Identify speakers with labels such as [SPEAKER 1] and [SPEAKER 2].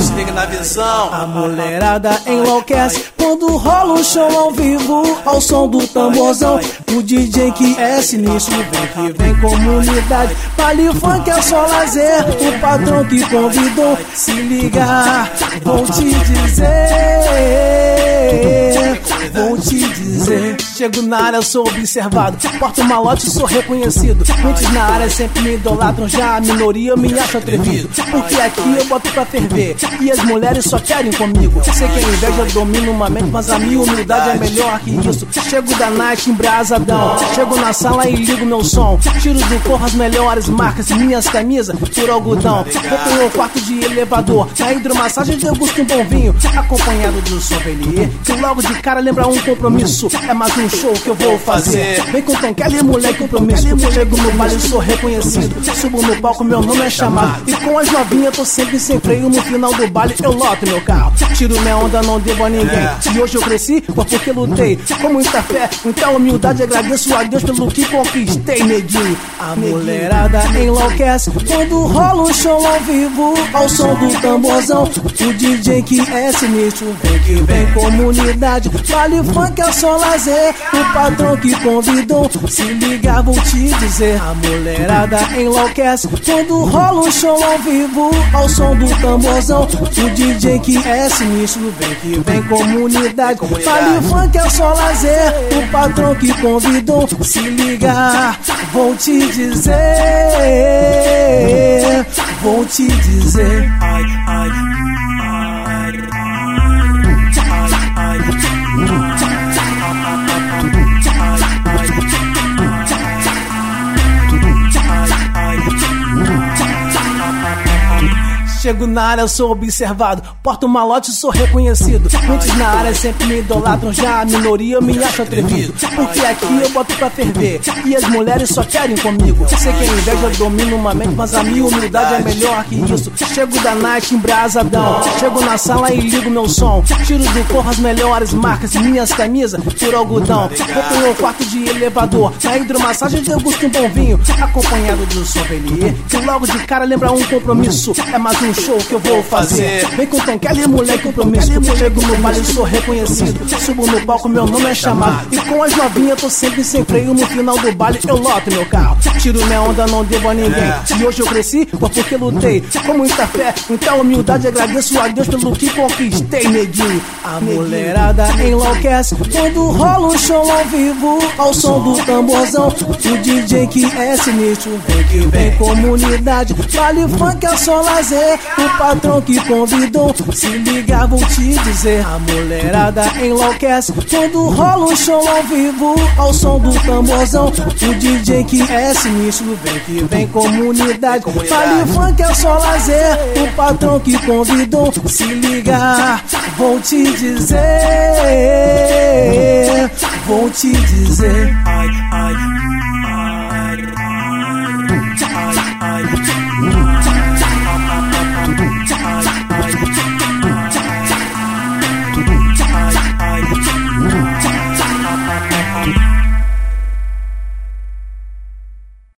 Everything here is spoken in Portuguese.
[SPEAKER 1] Se liga na visão.
[SPEAKER 2] A mulherada enlouquece quando rola um show ao vivo ao som do tamborzão. O DJ que é sinistro vem que vem comunidade. Baile funk é só lazer. O patrão que convidou se liga, vou te dizer. Vou te dizer, chego na área, sou observado. Porto malote, sou reconhecido. Muitos na área sempre me idolatram, já a minoria me acha atrevido. Porque aqui eu boto pra ferver. E as mulheres só querem comigo. Sei que a inveja domina uma mente, mas a minha humildade é melhor que isso. Chego da night embrasadão. Chego na sala e ligo meu som. Tiro do corpo as melhores marcas, minhas camisas por algodão. Vou pro meu quarto de elevador. Na hidromassagem degusto um bom vinho. Acompanhado do sommelier. Que logo de cara lembra um compromisso. É mais um show que eu vou fazer. Vem com Tom Kelly, moleque, compromisso. Chego no baile, sou reconhecido. Subo no palco, meu nome é chamado. E com as novinhas, tô sempre sem freio. No final do baile, eu loto meu carro. Tiro minha onda, não devo a ninguém. E hoje eu cresci, porque lutei. Com muita fé, muita humildade, agradeço a Deus pelo que conquistei, neguinho. A mulherada enlouquece quando rola um show ao vivo. Ao som do tamborzão. O DJ que é sinistro, vem que vem comunidade. Vale funk é só lazer. O patrão que convidou, se liga, vou te dizer. A mulherada enlouquece quando rola um show ao vivo. Ao som do tamborzão. O DJ que é sinistro, vem que vem comunidade. Vale funk é só lazer. O patrão que convidou, se liga, vou te dizer. Vou te dizer. Ai, Chego na área, sou observado. Porto malote, sou reconhecido. Muitos na área sempre me idolatram, já a minoria me acha atrevido. Porque aqui eu boto pra ferver. E as mulheres só querem comigo. Sei que a inveja domina uma mente, mas a minha humildade é melhor que isso. Chego da night embrasadão. Chego na sala e ligo meu som. Tiro do corpo as melhores marcas, minhas camisas por algodão. Vou pro meu quarto de elevador. Na hidromassagem degusto um bom vinho. Acompanhado do sommelier. Que logo de cara lembra um compromisso. É mais um show que eu vou fazer. Vem com Tom Kelly, moleque, compromisso. Chego no baile, sou reconhecido. Subo no palco, meu nome é chamado. E com as novinhas, tô sempre sem freio. No final do baile, eu loto meu carro. Tiro minha onda, não devo a ninguém. E hoje eu cresci, porque lutei. Com muita fé, muita humildade, agradeço a Deus pelo que conquistei, neguinho. A mulherada enlouquece quando rola um show ao vivo. Ao som do tamborzão. O DJ que é sinistro, vem que vem comunidade. Vale funk é só lazer. O patrão que convidou, se liga, vou te dizer. A mulherada enlouquece quando rola um show ao vivo. Ao som do tamborzão. O DJ que é sinistro, vem que vem comunidade. Vale funk é só lazer. O patrão que convidou, se liga, vou te dizer. Vou te dizer.